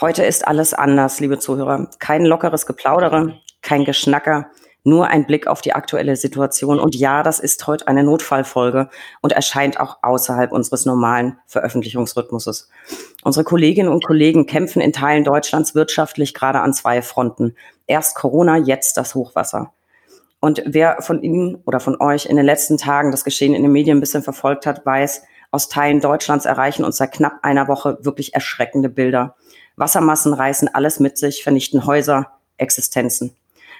Heute ist alles anders, liebe Zuhörer. Kein lockeres Geplaudere, kein Geschnacker, nur ein Blick auf die aktuelle Situation. Und ja, das ist heute eine Notfallfolge und erscheint auch außerhalb unseres normalen Veröffentlichungsrhythmuses. Unsere Kolleginnen und Kollegen kämpfen in Teilen Deutschlands wirtschaftlich gerade an zwei Fronten. Erst Corona, jetzt das Hochwasser. Und wer von Ihnen oder von euch in den letzten Tagen das Geschehen in den Medien ein bisschen verfolgt hat, weiß, aus Teilen Deutschlands erreichen uns seit knapp einer Woche wirklich erschreckende Bilder. Wassermassen reißen alles mit sich, vernichten Häuser, Existenzen.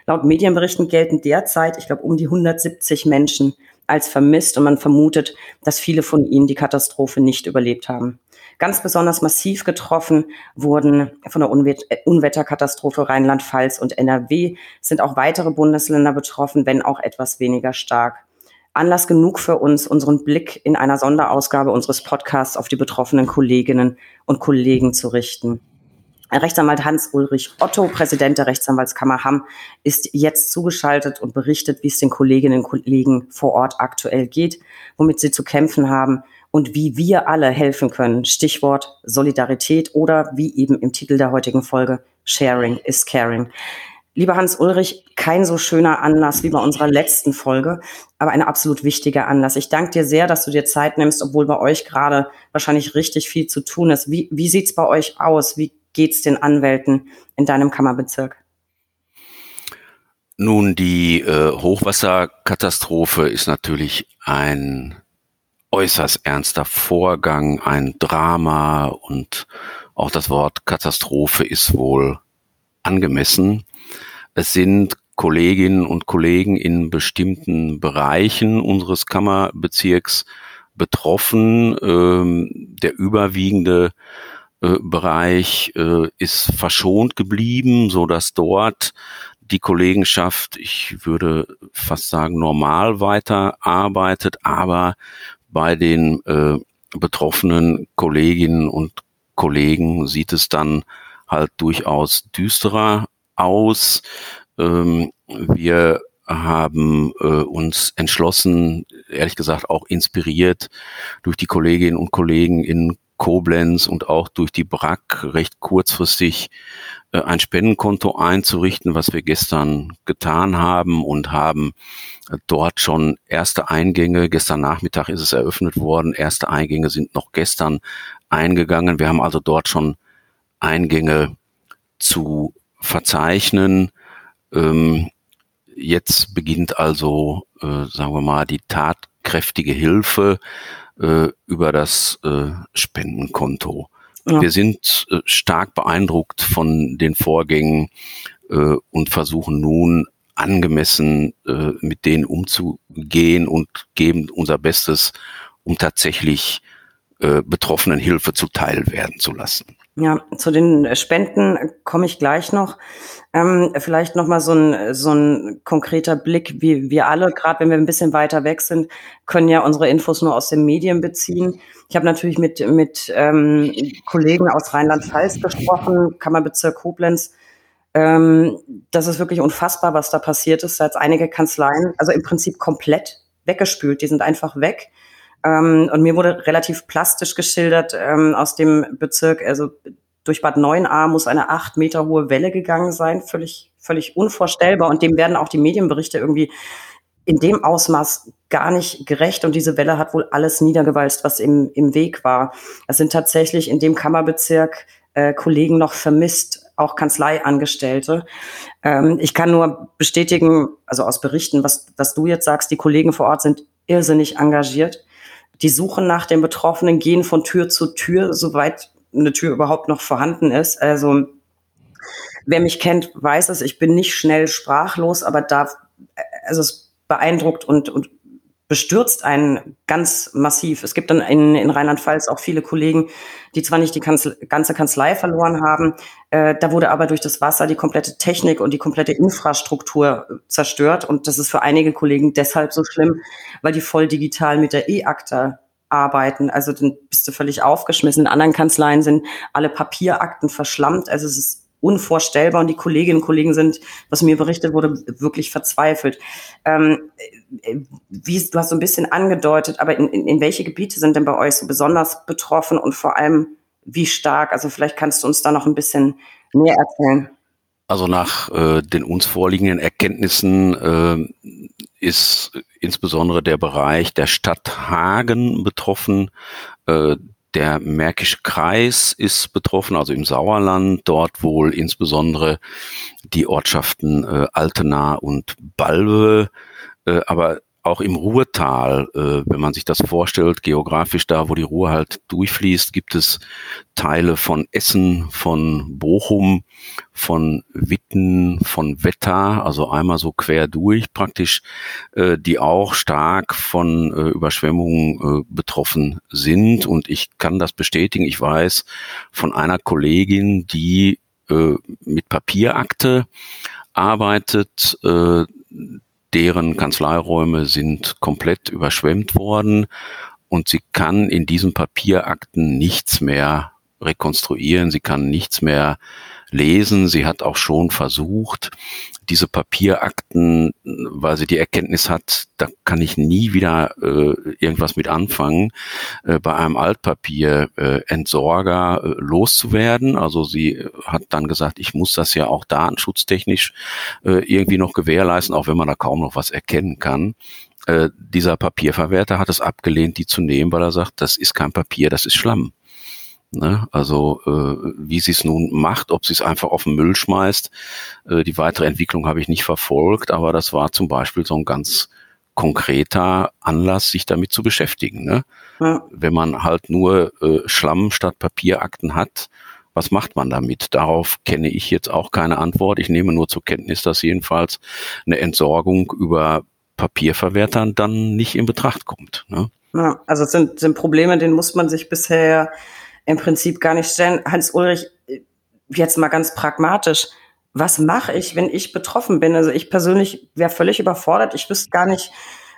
Laut Medienberichten gelten derzeit, ich glaube, um die 170 Menschen als vermisst und man vermutet, dass viele von ihnen die Katastrophe nicht überlebt haben. Ganz besonders massiv getroffen wurden von der Unwetterkatastrophe Rheinland-Pfalz und NRW sind auch weitere Bundesländer betroffen, wenn auch etwas weniger stark. Anlass genug für uns, unseren Blick in einer Sonderausgabe unseres Podcasts auf die betroffenen Kolleginnen und Kollegen zu richten. Rechtsanwalt Hans-Ulrich Otto, Präsident der Rechtsanwaltskammer Hamm, ist jetzt zugeschaltet und berichtet, wie es den Kolleginnen und Kollegen vor Ort aktuell geht, womit sie zu kämpfen haben und wie wir alle helfen können. Stichwort Solidarität oder wie eben im Titel der heutigen Folge Sharing is Caring. Lieber Hans-Ulrich, kein so schöner Anlass wie bei unserer letzten Folge, aber ein absolut wichtiger Anlass. Ich danke dir sehr, dass du dir Zeit nimmst, obwohl bei euch gerade wahrscheinlich richtig viel zu tun ist. Wie, wie sieht's bei euch aus? Wie geht's den Anwälten in deinem Kammerbezirk? Nun, die äh, Hochwasserkatastrophe ist natürlich ein äußerst ernster Vorgang, ein Drama und auch das Wort Katastrophe ist wohl angemessen. Es sind Kolleginnen und Kollegen in bestimmten Bereichen unseres Kammerbezirks betroffen. Ähm, der überwiegende äh, Bereich äh, ist verschont geblieben, so dass dort die Kollegenschaft, ich würde fast sagen, normal weiter arbeitet, aber bei den äh, betroffenen Kolleginnen und Kollegen sieht es dann halt durchaus düsterer aus. Ähm, wir haben äh, uns entschlossen, ehrlich gesagt auch inspiriert durch die Kolleginnen und Kollegen in Koblenz und auch durch die BRAC recht kurzfristig äh, ein Spendenkonto einzurichten, was wir gestern getan haben und haben äh, dort schon erste Eingänge. Gestern Nachmittag ist es eröffnet worden. Erste Eingänge sind noch gestern eingegangen. Wir haben also dort schon Eingänge zu verzeichnen. Ähm, jetzt beginnt also, äh, sagen wir mal, die tatkräftige Hilfe äh, über das äh, Spendenkonto. Ja. Wir sind äh, stark beeindruckt von den Vorgängen äh, und versuchen nun angemessen äh, mit denen umzugehen und geben unser Bestes, um tatsächlich äh, Betroffenen Hilfe zuteil werden zu lassen. Ja, zu den Spenden komme ich gleich noch. Ähm, vielleicht noch mal so ein, so ein konkreter Blick. wie wir alle, gerade wenn wir ein bisschen weiter weg sind, können ja unsere Infos nur aus den Medien beziehen. Ich habe natürlich mit, mit ähm, Kollegen aus Rheinland-Pfalz gesprochen, Kammerbezirk Koblenz. Ähm, das ist wirklich unfassbar, was da passiert ist. Da hat einige Kanzleien, also im Prinzip komplett weggespült. Die sind einfach weg. Ähm, und mir wurde relativ plastisch geschildert ähm, aus dem Bezirk, also durch Bad 9a muss eine acht Meter hohe Welle gegangen sein, völlig, völlig unvorstellbar. Und dem werden auch die Medienberichte irgendwie in dem Ausmaß gar nicht gerecht. Und diese Welle hat wohl alles niedergewalzt, was im, im Weg war. Es sind tatsächlich in dem Kammerbezirk äh, Kollegen noch vermisst, auch Kanzleiangestellte. Ähm, ich kann nur bestätigen, also aus Berichten, was, was du jetzt sagst, die Kollegen vor Ort sind irrsinnig engagiert die suchen nach den Betroffenen, gehen von Tür zu Tür, soweit eine Tür überhaupt noch vorhanden ist. Also wer mich kennt, weiß es, ich bin nicht schnell sprachlos, aber da, also es beeindruckt und, und bestürzt einen ganz massiv. Es gibt dann in, in Rheinland-Pfalz auch viele Kollegen, die zwar nicht die Kanzle ganze Kanzlei verloren haben, äh, da wurde aber durch das Wasser die komplette Technik und die komplette Infrastruktur zerstört. Und das ist für einige Kollegen deshalb so schlimm, weil die voll digital mit der E-Akte arbeiten. Also dann bist du völlig aufgeschmissen. In anderen Kanzleien sind alle Papierakten verschlammt. Also es ist unvorstellbar und die Kolleginnen und Kollegen sind, was mir berichtet wurde, wirklich verzweifelt. Ähm, wie, du hast so ein bisschen angedeutet, aber in, in, in welche Gebiete sind denn bei euch so besonders betroffen und vor allem, wie stark? Also vielleicht kannst du uns da noch ein bisschen mehr erzählen. Also nach äh, den uns vorliegenden Erkenntnissen äh, ist insbesondere der Bereich der Stadt Hagen betroffen. Äh, der Märkische Kreis ist betroffen, also im Sauerland, dort wohl insbesondere die Ortschaften äh, Altena und Balve. Äh, aber auch im Ruhrtal, äh, wenn man sich das vorstellt, geografisch da, wo die Ruhr halt durchfließt, gibt es Teile von Essen, von Bochum, von Witten, von Wetter, also einmal so quer durch praktisch, äh, die auch stark von äh, Überschwemmungen äh, betroffen sind. Und ich kann das bestätigen. Ich weiß von einer Kollegin, die äh, mit Papierakte arbeitet, äh, deren Kanzleiräume sind komplett überschwemmt worden und sie kann in diesen Papierakten nichts mehr rekonstruieren, sie kann nichts mehr lesen. Sie hat auch schon versucht, diese Papierakten, weil sie die Erkenntnis hat, da kann ich nie wieder äh, irgendwas mit anfangen, äh, bei einem Altpapier-Entsorger äh, äh, loszuwerden. Also sie hat dann gesagt, ich muss das ja auch datenschutztechnisch äh, irgendwie noch gewährleisten, auch wenn man da kaum noch was erkennen kann. Äh, dieser Papierverwerter hat es abgelehnt, die zu nehmen, weil er sagt, das ist kein Papier, das ist Schlamm. Ne? Also äh, wie sie es nun macht, ob sie es einfach auf den Müll schmeißt, äh, die weitere Entwicklung habe ich nicht verfolgt, aber das war zum Beispiel so ein ganz konkreter Anlass, sich damit zu beschäftigen. Ne? Ja. Wenn man halt nur äh, Schlamm statt Papierakten hat, was macht man damit? Darauf kenne ich jetzt auch keine Antwort. Ich nehme nur zur Kenntnis, dass jedenfalls eine Entsorgung über Papierverwertern dann nicht in Betracht kommt. Ne? Ja, also es sind, sind Probleme, denen muss man sich bisher im Prinzip gar nicht stellen. Hans-Ulrich, jetzt mal ganz pragmatisch, was mache ich, wenn ich betroffen bin? Also ich persönlich wäre völlig überfordert. Ich wüsste gar nicht,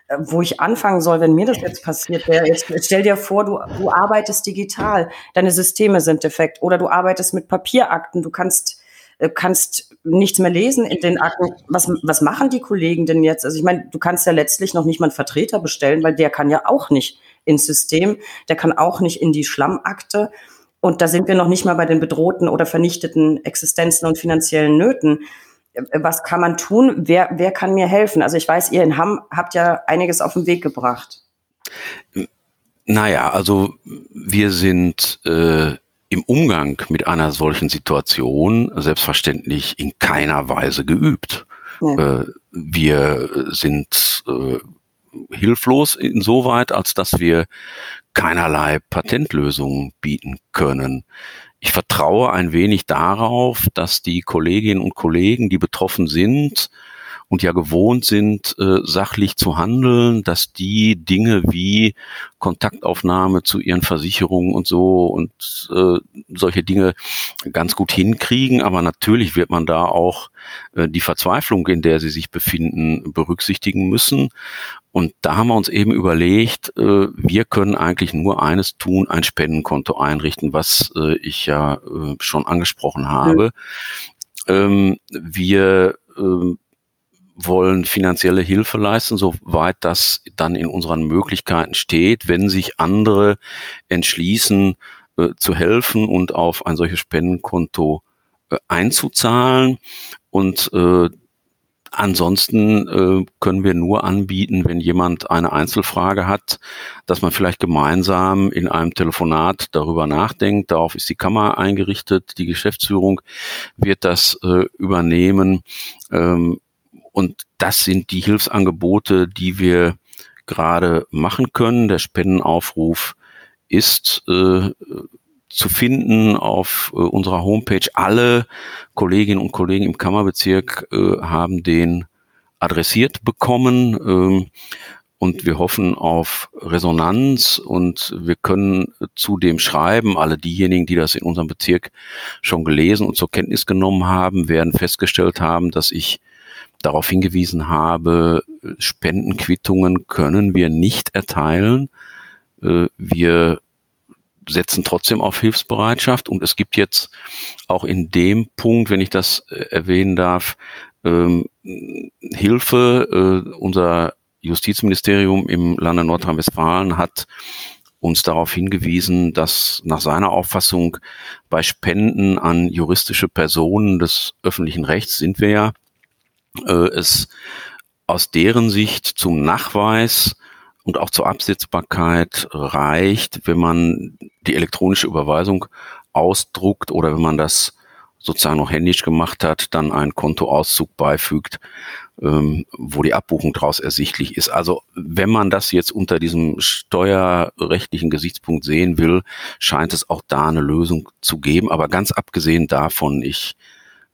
äh, wo ich anfangen soll, wenn mir das jetzt passiert wäre. Jetzt stell dir vor, du, du arbeitest digital, deine Systeme sind defekt oder du arbeitest mit Papierakten, du kannst äh, kannst nichts mehr lesen in den Akten. Was, was machen die Kollegen denn jetzt? Also ich meine, du kannst ja letztlich noch nicht mal einen Vertreter bestellen, weil der kann ja auch nicht ins System, der kann auch nicht in die Schlammakte. Und da sind wir noch nicht mal bei den bedrohten oder vernichteten Existenzen und finanziellen Nöten. Was kann man tun? Wer, wer kann mir helfen? Also ich weiß, ihr in Hamm habt ja einiges auf den Weg gebracht. Naja, also wir sind äh, im Umgang mit einer solchen Situation selbstverständlich in keiner Weise geübt. Ja. Äh, wir sind äh, hilflos insoweit, als dass wir keinerlei Patentlösungen bieten können. Ich vertraue ein wenig darauf, dass die Kolleginnen und Kollegen, die betroffen sind, und ja gewohnt sind, äh, sachlich zu handeln, dass die Dinge wie Kontaktaufnahme zu ihren Versicherungen und so und äh, solche Dinge ganz gut hinkriegen. Aber natürlich wird man da auch äh, die Verzweiflung, in der sie sich befinden, berücksichtigen müssen. Und da haben wir uns eben überlegt, äh, wir können eigentlich nur eines tun, ein Spendenkonto einrichten, was äh, ich ja äh, schon angesprochen habe. Mhm. Ähm, wir ähm, wollen finanzielle Hilfe leisten, soweit das dann in unseren Möglichkeiten steht, wenn sich andere entschließen, äh, zu helfen und auf ein solches Spendenkonto äh, einzuzahlen. Und äh, Ansonsten äh, können wir nur anbieten, wenn jemand eine Einzelfrage hat, dass man vielleicht gemeinsam in einem Telefonat darüber nachdenkt. Darauf ist die Kammer eingerichtet. Die Geschäftsführung wird das äh, übernehmen. Ähm, und das sind die Hilfsangebote, die wir gerade machen können. Der Spendenaufruf ist äh, zu finden auf äh, unserer Homepage. Alle Kolleginnen und Kollegen im Kammerbezirk äh, haben den adressiert bekommen. Ähm, und wir hoffen auf Resonanz und wir können zudem schreiben, alle diejenigen, die das in unserem Bezirk schon gelesen und zur Kenntnis genommen haben, werden festgestellt haben, dass ich darauf hingewiesen habe, Spendenquittungen können wir nicht erteilen. Äh, wir setzen trotzdem auf Hilfsbereitschaft und es gibt jetzt auch in dem Punkt, wenn ich das äh, erwähnen darf, ähm, Hilfe. Äh, unser Justizministerium im Lande Nordrhein-Westfalen hat uns darauf hingewiesen, dass nach seiner Auffassung bei Spenden an juristische Personen des öffentlichen Rechts sind wir ja, es aus deren Sicht zum Nachweis und auch zur Absetzbarkeit reicht, wenn man die elektronische Überweisung ausdruckt oder wenn man das sozusagen noch händisch gemacht hat, dann einen Kontoauszug beifügt, ähm, wo die Abbuchung daraus ersichtlich ist. Also wenn man das jetzt unter diesem steuerrechtlichen Gesichtspunkt sehen will, scheint es auch da eine Lösung zu geben. Aber ganz abgesehen davon, ich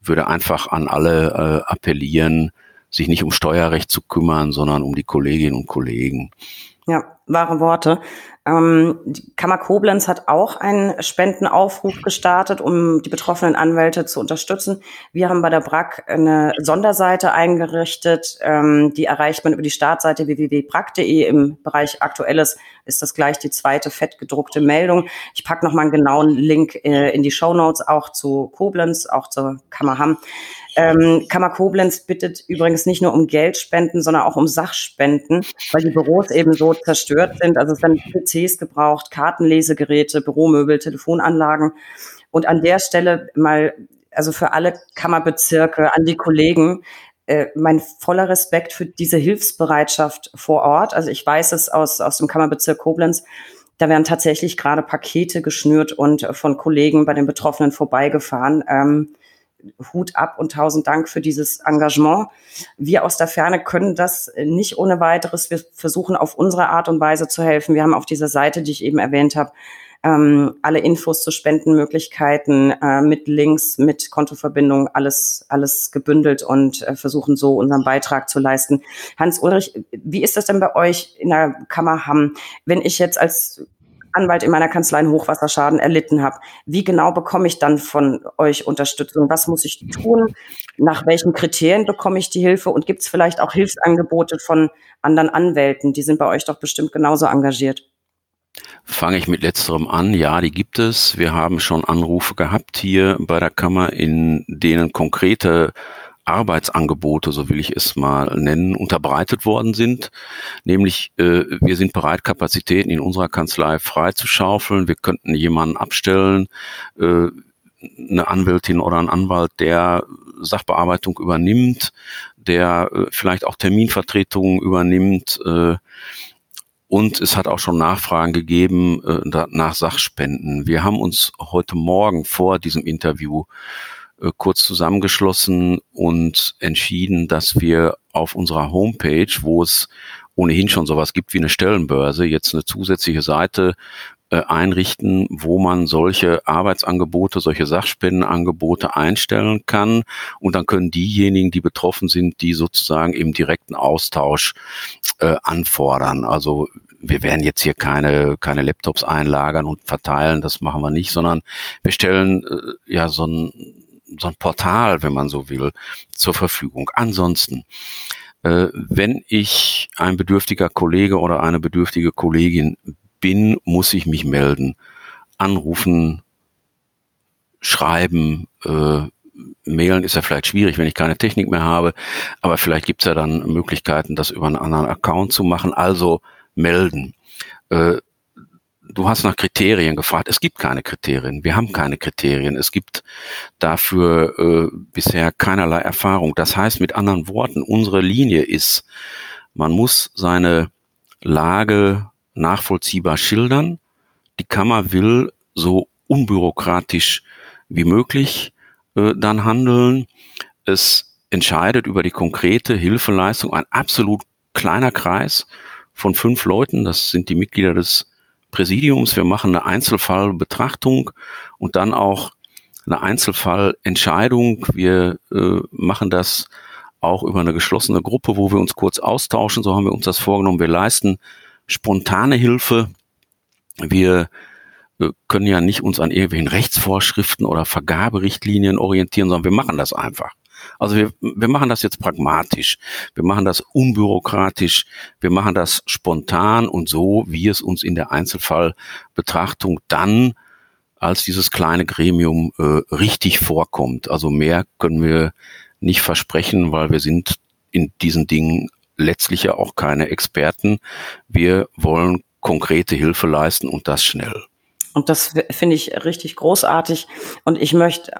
würde einfach an alle äh, appellieren, sich nicht um Steuerrecht zu kümmern, sondern um die Kolleginnen und Kollegen. Ja, wahre Worte. Ähm, die Kammer Koblenz hat auch einen Spendenaufruf gestartet, um die betroffenen Anwälte zu unterstützen. Wir haben bei der BRAC eine Sonderseite eingerichtet, ähm, die erreicht man über die Startseite www.brac.de. Im Bereich Aktuelles ist das gleich die zweite fettgedruckte Meldung. Ich packe nochmal einen genauen Link äh, in die Show Notes, auch zu Koblenz, auch zur Kammer Hamm. Ähm, Kammer Koblenz bittet übrigens nicht nur um Geldspenden, sondern auch um Sachspenden, weil die Büros eben so zerstört sind. Also es werden PCs gebraucht, Kartenlesegeräte, Büromöbel, Telefonanlagen. Und an der Stelle mal, also für alle Kammerbezirke, an die Kollegen, äh, mein voller Respekt für diese Hilfsbereitschaft vor Ort. Also ich weiß es aus, aus dem Kammerbezirk Koblenz. Da werden tatsächlich gerade Pakete geschnürt und von Kollegen bei den Betroffenen vorbeigefahren. Ähm, Hut ab und tausend Dank für dieses Engagement. Wir aus der Ferne können das nicht ohne weiteres. Wir versuchen auf unsere Art und Weise zu helfen. Wir haben auf dieser Seite, die ich eben erwähnt habe, ähm, alle Infos zu Spendenmöglichkeiten äh, mit Links, mit Kontoverbindungen, alles, alles gebündelt und äh, versuchen so unseren Beitrag zu leisten. Hans Ulrich, wie ist das denn bei euch in der Kammer Hamm, wenn ich jetzt als Anwalt in meiner Kanzlei einen Hochwasserschaden erlitten habe. Wie genau bekomme ich dann von euch Unterstützung? Was muss ich tun? Nach welchen Kriterien bekomme ich die Hilfe? Und gibt es vielleicht auch Hilfsangebote von anderen Anwälten? Die sind bei euch doch bestimmt genauso engagiert. Fange ich mit letzterem an. Ja, die gibt es. Wir haben schon Anrufe gehabt hier bei der Kammer, in denen konkrete Arbeitsangebote, so will ich es mal nennen, unterbreitet worden sind. Nämlich, äh, wir sind bereit, Kapazitäten in unserer Kanzlei freizuschaufeln. Wir könnten jemanden abstellen, äh, eine Anwältin oder ein Anwalt, der Sachbearbeitung übernimmt, der äh, vielleicht auch Terminvertretungen übernimmt. Äh, und es hat auch schon Nachfragen gegeben äh, nach Sachspenden. Wir haben uns heute Morgen vor diesem Interview äh, kurz zusammengeschlossen und entschieden, dass wir auf unserer Homepage, wo es ohnehin schon sowas gibt wie eine Stellenbörse, jetzt eine zusätzliche Seite äh, einrichten, wo man solche Arbeitsangebote, solche Sachspendenangebote einstellen kann. Und dann können diejenigen, die betroffen sind, die sozusagen im direkten Austausch äh, anfordern. Also wir werden jetzt hier keine, keine Laptops einlagern und verteilen, das machen wir nicht, sondern wir stellen äh, ja so ein so ein Portal, wenn man so will, zur Verfügung. Ansonsten, äh, wenn ich ein bedürftiger Kollege oder eine bedürftige Kollegin bin, muss ich mich melden, anrufen, schreiben, äh, mailen ist ja vielleicht schwierig, wenn ich keine Technik mehr habe, aber vielleicht gibt's ja dann Möglichkeiten, das über einen anderen Account zu machen. Also melden. Äh, du hast nach Kriterien gefragt. Es gibt keine Kriterien. Wir haben keine Kriterien. Es gibt dafür äh, bisher keinerlei Erfahrung. Das heißt mit anderen Worten, unsere Linie ist, man muss seine Lage nachvollziehbar schildern. Die Kammer will so unbürokratisch wie möglich äh, dann handeln. Es entscheidet über die konkrete Hilfeleistung ein absolut kleiner Kreis von fünf Leuten. Das sind die Mitglieder des Präsidiums. Wir machen eine Einzelfallbetrachtung und dann auch eine Einzelfallentscheidung. Wir äh, machen das auch über eine geschlossene Gruppe, wo wir uns kurz austauschen. So haben wir uns das vorgenommen. Wir leisten spontane Hilfe. Wir äh, können ja nicht uns an irgendwelchen Rechtsvorschriften oder Vergaberichtlinien orientieren, sondern wir machen das einfach. Also wir, wir machen das jetzt pragmatisch, wir machen das unbürokratisch, wir machen das spontan und so, wie es uns in der Einzelfallbetrachtung dann als dieses kleine Gremium äh, richtig vorkommt. Also mehr können wir nicht versprechen, weil wir sind in diesen Dingen letztlich ja auch keine Experten. Wir wollen konkrete Hilfe leisten und das schnell. Und das finde ich richtig großartig. Und ich möchte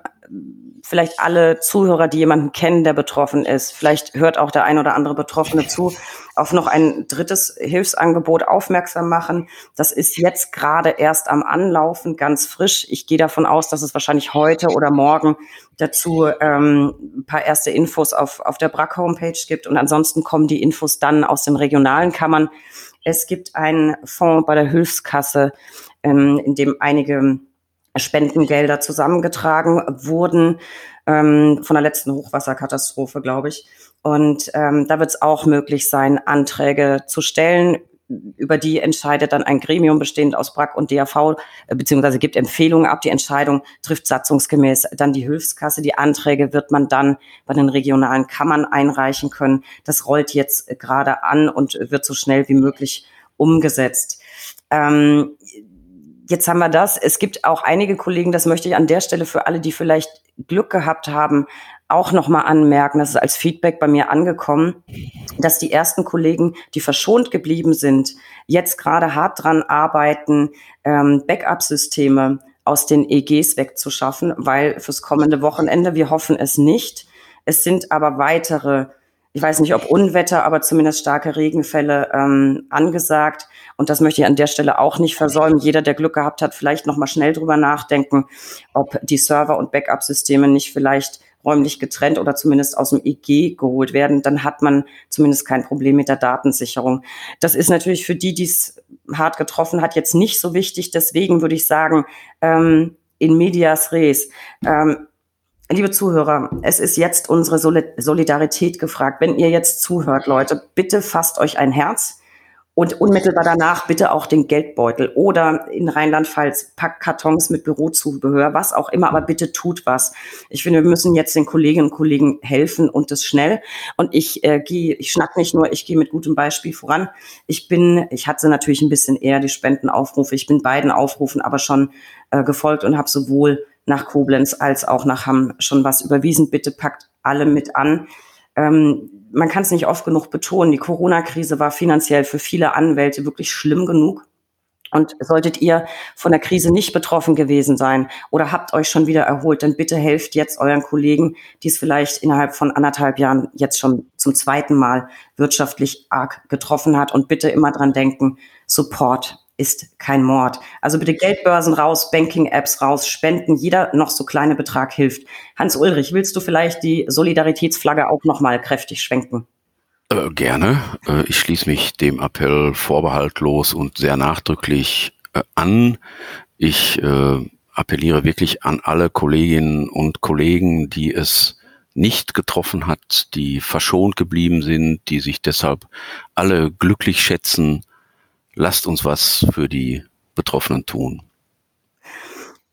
vielleicht alle Zuhörer, die jemanden kennen, der betroffen ist, vielleicht hört auch der ein oder andere Betroffene zu, auf noch ein drittes Hilfsangebot aufmerksam machen. Das ist jetzt gerade erst am Anlaufen, ganz frisch. Ich gehe davon aus, dass es wahrscheinlich heute oder morgen dazu ähm, ein paar erste Infos auf, auf der BRAC-Homepage gibt. Und ansonsten kommen die Infos dann aus den regionalen Kammern. Es gibt einen Fonds bei der Hilfskasse, ähm, in dem einige Spendengelder zusammengetragen wurden ähm, von der letzten Hochwasserkatastrophe, glaube ich. Und ähm, da wird es auch möglich sein, Anträge zu stellen. Über die entscheidet dann ein Gremium bestehend aus BRAC und DAV, äh, beziehungsweise gibt Empfehlungen ab. Die Entscheidung trifft satzungsgemäß dann die Hilfskasse. Die Anträge wird man dann bei den regionalen Kammern einreichen können. Das rollt jetzt gerade an und wird so schnell wie möglich umgesetzt. Ähm, Jetzt haben wir das. Es gibt auch einige Kollegen, das möchte ich an der Stelle für alle, die vielleicht Glück gehabt haben, auch nochmal anmerken, das ist als Feedback bei mir angekommen, dass die ersten Kollegen, die verschont geblieben sind, jetzt gerade hart dran arbeiten, ähm, Backup-Systeme aus den EGs wegzuschaffen, weil fürs kommende Wochenende, wir hoffen es nicht, es sind aber weitere ich weiß nicht, ob Unwetter, aber zumindest starke Regenfälle ähm, angesagt. Und das möchte ich an der Stelle auch nicht versäumen. Jeder, der Glück gehabt hat, vielleicht noch mal schnell drüber nachdenken, ob die Server- und Backup-Systeme nicht vielleicht räumlich getrennt oder zumindest aus dem EG geholt werden, dann hat man zumindest kein Problem mit der Datensicherung. Das ist natürlich für die, die es hart getroffen hat, jetzt nicht so wichtig. Deswegen würde ich sagen, ähm, in medias res. Ähm, Liebe Zuhörer, es ist jetzt unsere Solidarität gefragt. Wenn ihr jetzt zuhört, Leute, bitte fasst euch ein Herz und unmittelbar danach bitte auch den Geldbeutel oder in Rheinland-Pfalz packt Kartons mit Bürozubehör, was auch immer, aber bitte tut was. Ich finde, wir müssen jetzt den Kolleginnen und Kollegen helfen und das schnell. Und ich äh, gehe, ich schnack nicht nur, ich gehe mit gutem Beispiel voran. Ich bin, ich hatte natürlich ein bisschen eher die Spendenaufrufe. Ich bin beiden Aufrufen aber schon äh, gefolgt und habe sowohl nach Koblenz als auch nach Hamm schon was überwiesen. Bitte packt alle mit an. Ähm, man kann es nicht oft genug betonen, die Corona-Krise war finanziell für viele Anwälte wirklich schlimm genug. Und solltet ihr von der Krise nicht betroffen gewesen sein oder habt euch schon wieder erholt, dann bitte helft jetzt euren Kollegen, die es vielleicht innerhalb von anderthalb Jahren jetzt schon zum zweiten Mal wirtschaftlich arg getroffen hat. Und bitte immer dran denken, Support ist kein Mord. Also bitte Geldbörsen raus, Banking-Apps raus, Spenden, jeder noch so kleine Betrag hilft. Hans Ulrich, willst du vielleicht die Solidaritätsflagge auch noch mal kräftig schwenken? Äh, gerne. Äh, ich schließe mich dem Appell vorbehaltlos und sehr nachdrücklich äh, an. Ich äh, appelliere wirklich an alle Kolleginnen und Kollegen, die es nicht getroffen hat, die verschont geblieben sind, die sich deshalb alle glücklich schätzen, lasst uns was für die Betroffenen tun.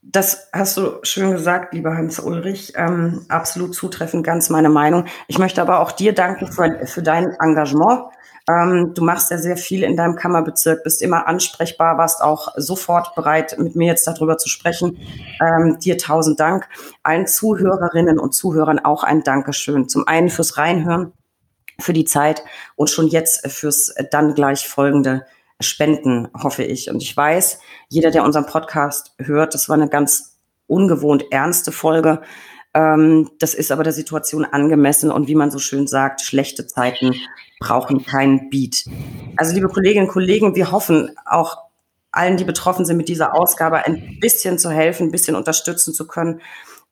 Das hast du schön gesagt, lieber Hans Ulrich. Ähm, absolut zutreffend, ganz meine Meinung. Ich möchte aber auch dir danken für, für dein Engagement. Ähm, du machst ja sehr viel in deinem Kammerbezirk, bist immer ansprechbar, warst auch sofort bereit, mit mir jetzt darüber zu sprechen. Ähm, dir tausend Dank. Allen Zuhörerinnen und Zuhörern auch ein Dankeschön. Zum einen fürs Reinhören, für die Zeit und schon jetzt fürs dann gleich folgende spenden, hoffe ich. Und ich weiß, jeder, der unseren Podcast hört, das war eine ganz ungewohnt ernste Folge. Ähm, das ist aber der Situation angemessen und wie man so schön sagt, schlechte Zeiten brauchen keinen Beat. Also liebe Kolleginnen und Kollegen, wir hoffen auch allen, die betroffen sind, mit dieser Ausgabe ein bisschen zu helfen, ein bisschen unterstützen zu können.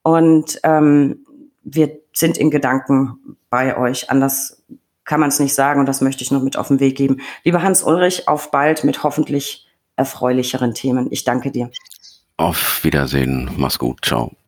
Und ähm, wir sind in Gedanken bei euch. Anders kann man es nicht sagen und das möchte ich noch mit auf den Weg geben. Lieber Hans Ulrich, auf bald mit hoffentlich erfreulicheren Themen. Ich danke dir. Auf Wiedersehen. Mach's gut. Ciao.